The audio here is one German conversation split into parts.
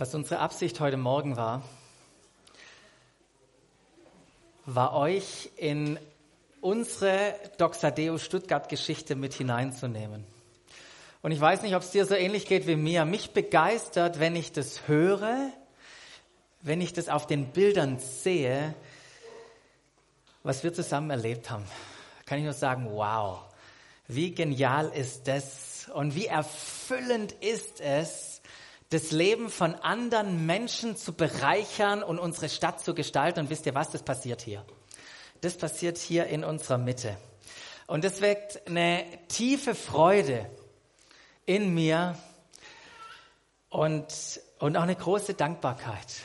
Was unsere Absicht heute Morgen war, war euch in unsere Doxadeo Stuttgart Geschichte mit hineinzunehmen. Und ich weiß nicht, ob es dir so ähnlich geht wie mir. Mich begeistert, wenn ich das höre, wenn ich das auf den Bildern sehe, was wir zusammen erlebt haben. Kann ich nur sagen, wow, wie genial ist das und wie erfüllend ist es, das Leben von anderen Menschen zu bereichern und unsere Stadt zu gestalten. Und wisst ihr was, das passiert hier. Das passiert hier in unserer Mitte. Und das weckt eine tiefe Freude in mir und, und auch eine große Dankbarkeit,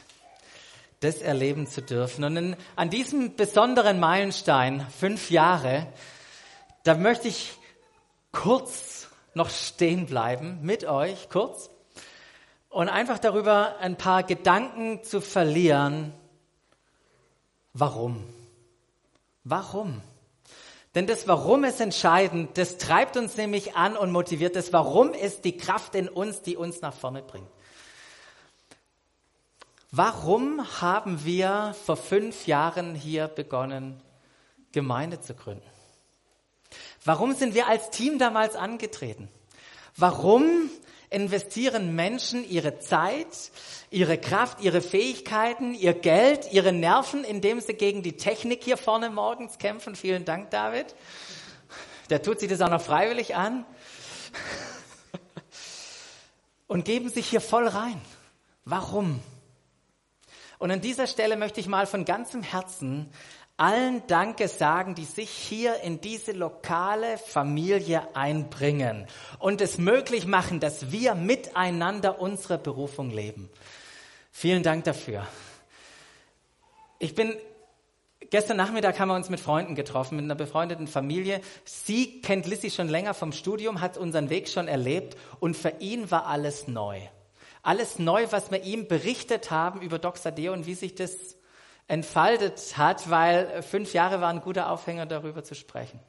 das erleben zu dürfen. Und in, an diesem besonderen Meilenstein, fünf Jahre, da möchte ich kurz noch stehen bleiben mit euch, kurz, und einfach darüber ein paar Gedanken zu verlieren, warum. Warum? Denn das Warum ist entscheidend, das treibt uns nämlich an und motiviert. Das Warum ist die Kraft in uns, die uns nach vorne bringt. Warum haben wir vor fünf Jahren hier begonnen, Gemeinde zu gründen? Warum sind wir als Team damals angetreten? Warum investieren Menschen ihre Zeit, ihre Kraft, ihre Fähigkeiten, ihr Geld, ihre Nerven, indem sie gegen die Technik hier vorne morgens kämpfen. Vielen Dank, David. Der tut sich das auch noch freiwillig an. Und geben sich hier voll rein. Warum? Und an dieser Stelle möchte ich mal von ganzem Herzen allen Danke sagen, die sich hier in diese lokale Familie einbringen und es möglich machen, dass wir miteinander unsere Berufung leben. Vielen Dank dafür. Ich bin Gestern Nachmittag haben wir uns mit Freunden getroffen, mit einer befreundeten Familie. Sie kennt Lissy schon länger vom Studium, hat unseren Weg schon erlebt und für ihn war alles neu. Alles neu, was wir ihm berichtet haben über Doxadeo und wie sich das entfaltet hat, weil fünf Jahre waren ein guter Aufhänger, darüber zu sprechen.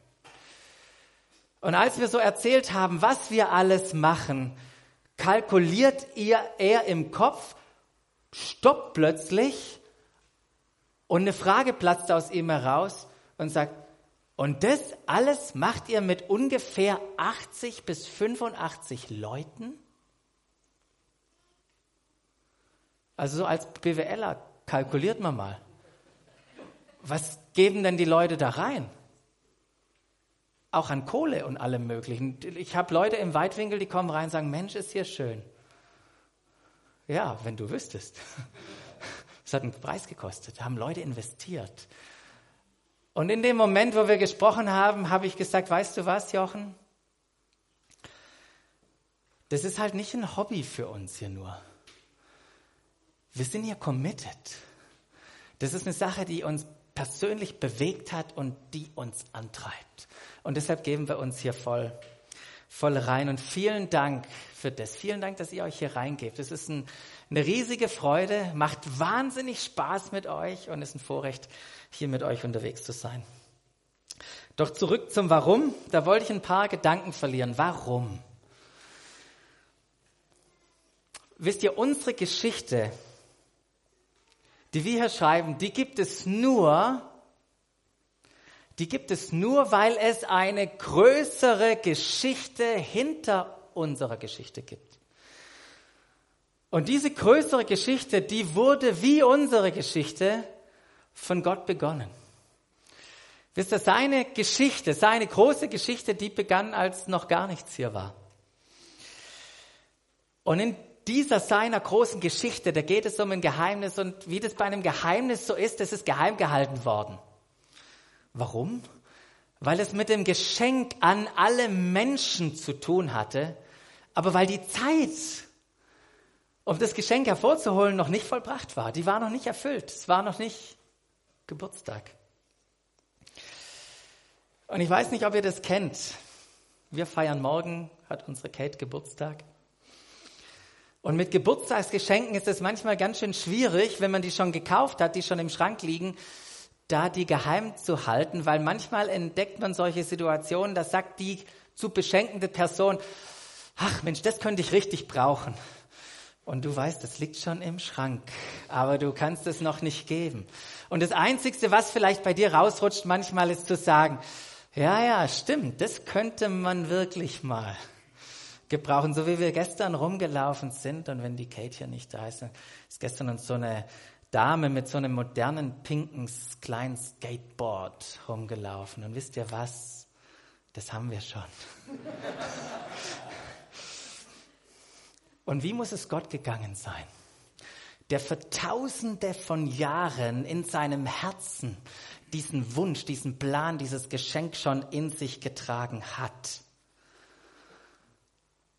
Und als wir so erzählt haben, was wir alles machen, kalkuliert ihr er im Kopf, stoppt plötzlich und eine Frage platzt aus ihm heraus und sagt, und das alles macht ihr mit ungefähr 80 bis 85 Leuten? Also so als BWLer kalkuliert man mal was geben denn die Leute da rein? Auch an Kohle und allem Möglichen. Ich habe Leute im Weitwinkel, die kommen rein und sagen, Mensch, ist hier schön. Ja, wenn du wüsstest. Es hat einen Preis gekostet, haben Leute investiert. Und in dem Moment, wo wir gesprochen haben, habe ich gesagt, weißt du was, Jochen? Das ist halt nicht ein Hobby für uns hier nur. Wir sind hier committed. Das ist eine Sache, die uns persönlich bewegt hat und die uns antreibt. Und deshalb geben wir uns hier voll, voll rein. Und vielen Dank für das. Vielen Dank, dass ihr euch hier reingebt. Es ist ein, eine riesige Freude, macht wahnsinnig Spaß mit euch und ist ein Vorrecht, hier mit euch unterwegs zu sein. Doch zurück zum Warum. Da wollte ich ein paar Gedanken verlieren. Warum? Wisst ihr, unsere Geschichte die wir hier schreiben, die gibt es nur, die gibt es nur, weil es eine größere Geschichte hinter unserer Geschichte gibt. Und diese größere Geschichte, die wurde wie unsere Geschichte von Gott begonnen. Wisst ihr, seine Geschichte, seine große Geschichte, die begann, als noch gar nichts hier war. Und in dieser seiner großen Geschichte, da geht es um ein Geheimnis und wie das bei einem Geheimnis so ist, das ist geheim gehalten worden. Warum? Weil es mit dem Geschenk an alle Menschen zu tun hatte, aber weil die Zeit, um das Geschenk hervorzuholen, noch nicht vollbracht war. Die war noch nicht erfüllt. Es war noch nicht Geburtstag. Und ich weiß nicht, ob ihr das kennt. Wir feiern morgen, hat unsere Kate Geburtstag. Und mit Geburtstagsgeschenken ist es manchmal ganz schön schwierig, wenn man die schon gekauft hat, die schon im Schrank liegen, da die geheim zu halten, weil manchmal entdeckt man solche Situationen, da sagt die zu beschenkende Person, ach Mensch, das könnte ich richtig brauchen. Und du weißt, das liegt schon im Schrank, aber du kannst es noch nicht geben. Und das Einzige, was vielleicht bei dir rausrutscht manchmal, ist zu sagen, ja, ja, stimmt, das könnte man wirklich mal gebrauchen, so wie wir gestern rumgelaufen sind. Und wenn die Kate hier nicht da ist, ist gestern uns so eine Dame mit so einem modernen pinken kleinen Skateboard rumgelaufen. Und wisst ihr was? Das haben wir schon. Und wie muss es Gott gegangen sein? Der für tausende von Jahren in seinem Herzen diesen Wunsch, diesen Plan, dieses Geschenk schon in sich getragen hat.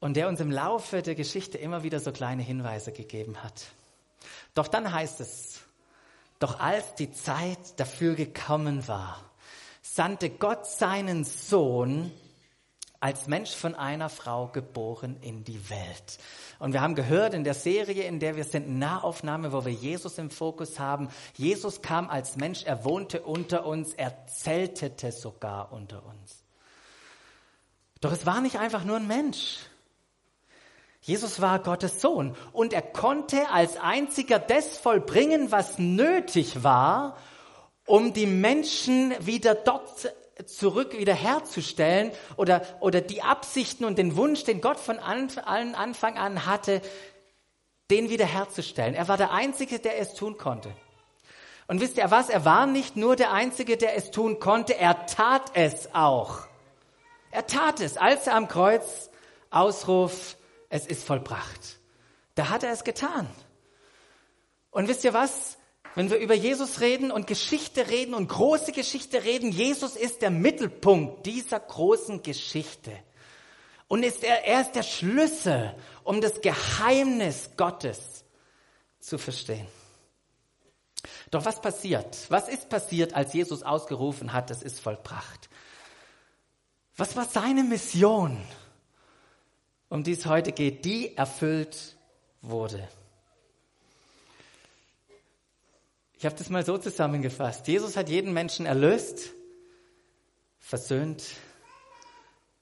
Und der uns im Laufe der Geschichte immer wieder so kleine Hinweise gegeben hat. Doch dann heißt es, doch als die Zeit dafür gekommen war, sandte Gott seinen Sohn als Mensch von einer Frau geboren in die Welt. Und wir haben gehört in der Serie, in der wir sind, Nahaufnahme, wo wir Jesus im Fokus haben. Jesus kam als Mensch, er wohnte unter uns, er zeltete sogar unter uns. Doch es war nicht einfach nur ein Mensch. Jesus war Gottes Sohn und er konnte als einziger das vollbringen, was nötig war, um die Menschen wieder dort zurück wiederherzustellen oder, oder die Absichten und den Wunsch, den Gott von allen Anfang an hatte, den wiederherzustellen. Er war der Einzige, der es tun konnte. Und wisst ihr was? Er war nicht nur der Einzige, der es tun konnte, er tat es auch. Er tat es, als er am Kreuz Ausruf, es ist vollbracht. Da hat er es getan. Und wisst ihr was? Wenn wir über Jesus reden und Geschichte reden und große Geschichte reden, Jesus ist der Mittelpunkt dieser großen Geschichte. Und ist er, er ist der Schlüssel, um das Geheimnis Gottes zu verstehen. Doch was passiert? Was ist passiert, als Jesus ausgerufen hat, es ist vollbracht? Was war seine Mission, um die es heute geht, die erfüllt wurde? Ich habe das mal so zusammengefasst. Jesus hat jeden Menschen erlöst, versöhnt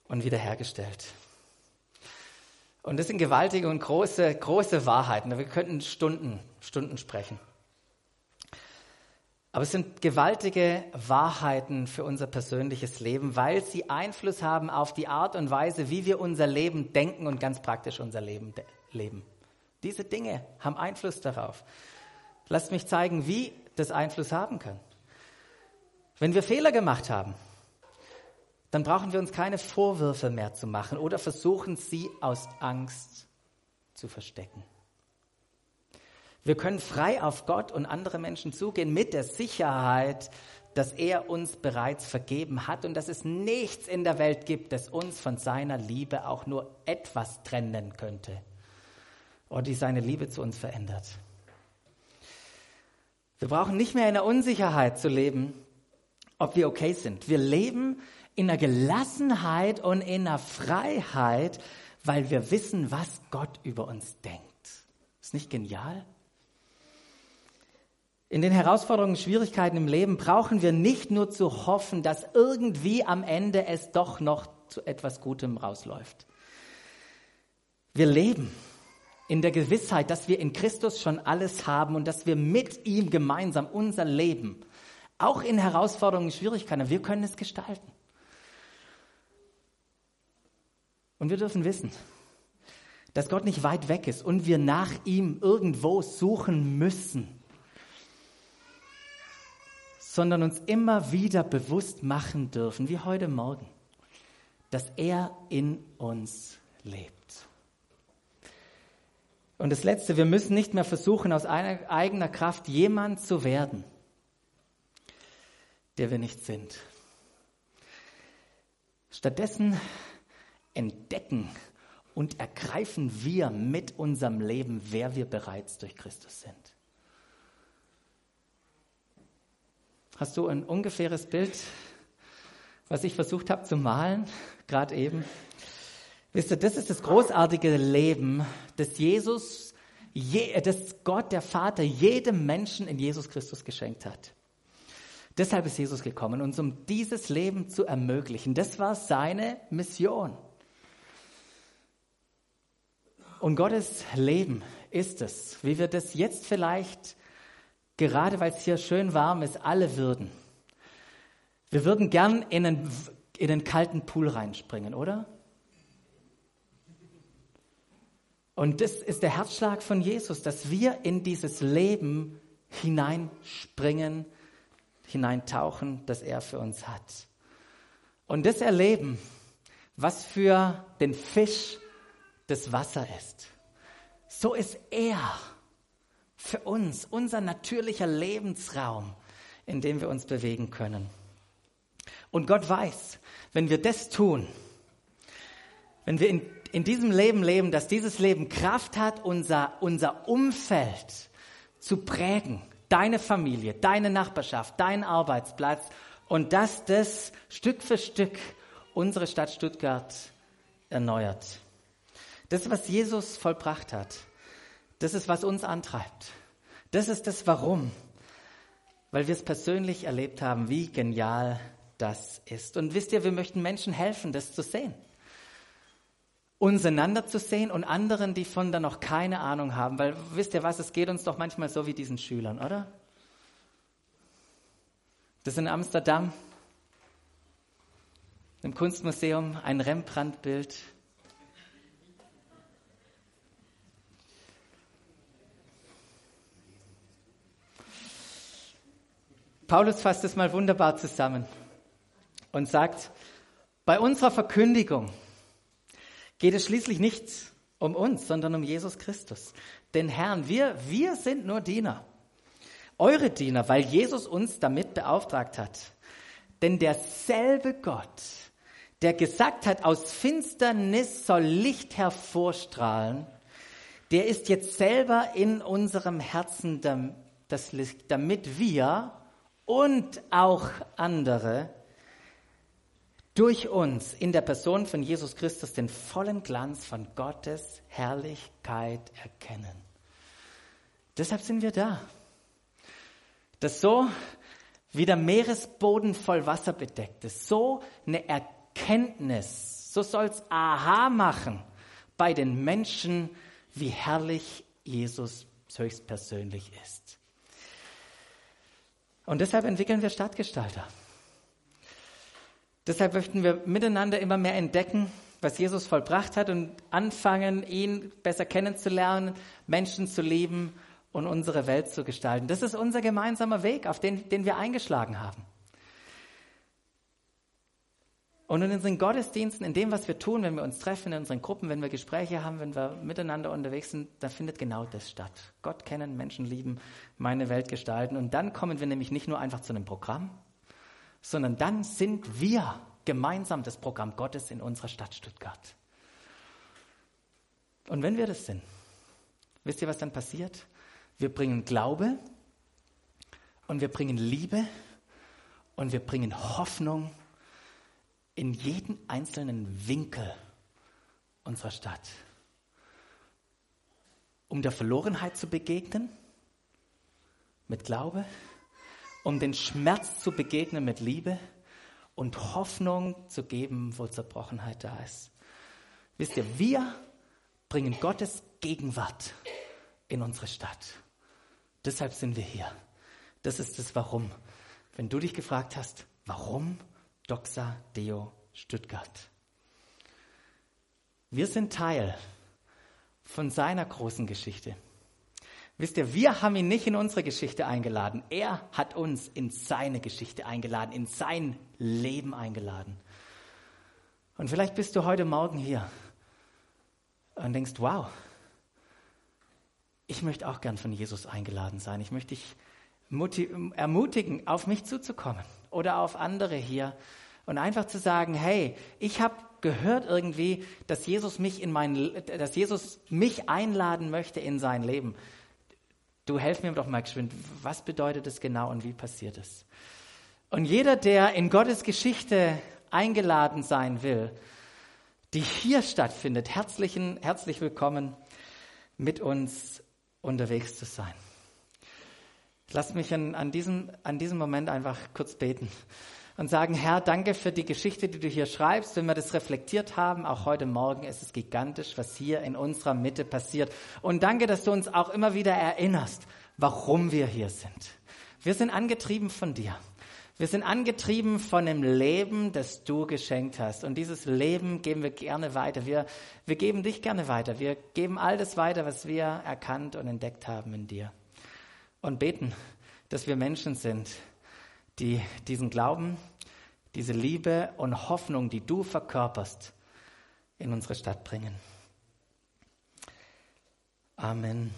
und wiederhergestellt. Und das sind gewaltige und große, große Wahrheiten. Wir könnten Stunden, Stunden sprechen. Aber es sind gewaltige Wahrheiten für unser persönliches Leben, weil sie Einfluss haben auf die Art und Weise, wie wir unser Leben denken und ganz praktisch unser Leben leben. Diese Dinge haben Einfluss darauf. Lasst mich zeigen, wie das Einfluss haben kann. Wenn wir Fehler gemacht haben, dann brauchen wir uns keine Vorwürfe mehr zu machen oder versuchen, sie aus Angst zu verstecken. Wir können frei auf Gott und andere Menschen zugehen mit der Sicherheit, dass er uns bereits vergeben hat und dass es nichts in der Welt gibt, das uns von seiner Liebe auch nur etwas trennen könnte oder die seine Liebe zu uns verändert. Wir brauchen nicht mehr in der Unsicherheit zu leben, ob wir okay sind. Wir leben in der Gelassenheit und in der Freiheit, weil wir wissen, was Gott über uns denkt. Ist nicht genial? In den Herausforderungen, Schwierigkeiten im Leben brauchen wir nicht nur zu hoffen, dass irgendwie am Ende es doch noch zu etwas Gutem rausläuft. Wir leben in der Gewissheit, dass wir in Christus schon alles haben und dass wir mit ihm gemeinsam unser Leben, auch in Herausforderungen, Schwierigkeiten, wir können es gestalten. Und wir dürfen wissen, dass Gott nicht weit weg ist und wir nach ihm irgendwo suchen müssen, sondern uns immer wieder bewusst machen dürfen, wie heute Morgen, dass er in uns lebt. Und das Letzte, wir müssen nicht mehr versuchen, aus eigener Kraft jemand zu werden, der wir nicht sind. Stattdessen entdecken und ergreifen wir mit unserem Leben, wer wir bereits durch Christus sind. Hast du ein ungefähres Bild, was ich versucht habe zu malen, gerade eben? Wisst ihr, das ist das großartige Leben, das Jesus, das Gott, der Vater, jedem Menschen in Jesus Christus geschenkt hat. Deshalb ist Jesus gekommen, uns um dieses Leben zu ermöglichen. Das war seine Mission. Und Gottes Leben ist es, wie wir das jetzt vielleicht, gerade weil es hier schön warm ist, alle würden. Wir würden gern in einen, in einen kalten Pool reinspringen, oder? Und das ist der Herzschlag von Jesus, dass wir in dieses Leben hineinspringen, hineintauchen, das er für uns hat. Und das erleben, was für den Fisch das Wasser ist. So ist er für uns unser natürlicher Lebensraum, in dem wir uns bewegen können. Und Gott weiß, wenn wir das tun, wenn wir in, in diesem Leben leben, dass dieses Leben Kraft hat, unser, unser Umfeld zu prägen, deine Familie, deine Nachbarschaft, dein Arbeitsplatz und dass das Stück für Stück unsere Stadt Stuttgart erneuert. Das, was Jesus vollbracht hat, das ist, was uns antreibt. Das ist das Warum. Weil wir es persönlich erlebt haben, wie genial das ist. Und wisst ihr, wir möchten Menschen helfen, das zu sehen. Uns einander zu sehen und anderen, die von da noch keine Ahnung haben. Weil wisst ihr was, es geht uns doch manchmal so wie diesen Schülern, oder? Das ist in Amsterdam, im Kunstmuseum, ein Rembrandt-Bild. Paulus fasst es mal wunderbar zusammen und sagt, bei unserer Verkündigung geht es schließlich nicht um uns, sondern um Jesus Christus. Den Herrn, wir, wir sind nur Diener. Eure Diener, weil Jesus uns damit beauftragt hat. Denn derselbe Gott, der gesagt hat, aus Finsternis soll Licht hervorstrahlen, der ist jetzt selber in unserem Herzen das Licht, damit wir und auch andere durch uns in der Person von Jesus Christus den vollen Glanz von Gottes Herrlichkeit erkennen. Deshalb sind wir da. Das so wie der Meeresboden voll Wasser bedeckt ist, so eine Erkenntnis, so soll es Aha machen bei den Menschen, wie herrlich Jesus höchstpersönlich ist. Und deshalb entwickeln wir Stadtgestalter. Deshalb möchten wir miteinander immer mehr entdecken, was Jesus vollbracht hat und anfangen, ihn besser kennenzulernen, Menschen zu lieben und unsere Welt zu gestalten. Das ist unser gemeinsamer Weg, auf den, den wir eingeschlagen haben. Und in unseren Gottesdiensten, in dem, was wir tun, wenn wir uns treffen, in unseren Gruppen, wenn wir Gespräche haben, wenn wir miteinander unterwegs sind, da findet genau das statt. Gott kennen, Menschen lieben, meine Welt gestalten. Und dann kommen wir nämlich nicht nur einfach zu einem Programm, sondern dann sind wir gemeinsam das Programm Gottes in unserer Stadt Stuttgart. Und wenn wir das sind, wisst ihr, was dann passiert? Wir bringen Glaube und wir bringen Liebe und wir bringen Hoffnung in jeden einzelnen Winkel unserer Stadt. Um der Verlorenheit zu begegnen mit Glaube um den Schmerz zu begegnen mit Liebe und Hoffnung zu geben, wo Zerbrochenheit da ist. Wisst ihr, wir bringen Gottes Gegenwart in unsere Stadt. Deshalb sind wir hier. Das ist das Warum. Wenn du dich gefragt hast, warum Doxa Deo Stuttgart? Wir sind Teil von seiner großen Geschichte. Wisst ihr, wir haben ihn nicht in unsere Geschichte eingeladen. Er hat uns in seine Geschichte eingeladen, in sein Leben eingeladen. Und vielleicht bist du heute Morgen hier und denkst, wow, ich möchte auch gern von Jesus eingeladen sein. Ich möchte dich ermutigen, auf mich zuzukommen oder auf andere hier und einfach zu sagen, hey, ich habe gehört irgendwie, dass Jesus mich in mein, dass Jesus mich einladen möchte in sein Leben. Du helf mir doch mal geschwind, was bedeutet es genau und wie passiert es? Und jeder, der in Gottes Geschichte eingeladen sein will, die hier stattfindet, herzlichen, herzlich willkommen, mit uns unterwegs zu sein. Lass mich an, an, diesem, an diesem Moment einfach kurz beten und sagen, Herr, danke für die Geschichte, die du hier schreibst. Wenn wir das reflektiert haben, auch heute Morgen ist es gigantisch, was hier in unserer Mitte passiert. Und danke, dass du uns auch immer wieder erinnerst, warum wir hier sind. Wir sind angetrieben von dir. Wir sind angetrieben von dem Leben, das du geschenkt hast. Und dieses Leben geben wir gerne weiter. Wir, wir geben dich gerne weiter. Wir geben all das weiter, was wir erkannt und entdeckt haben in dir. Und beten, dass wir Menschen sind, die diesen Glauben, diese Liebe und Hoffnung, die du verkörperst, in unsere Stadt bringen. Amen.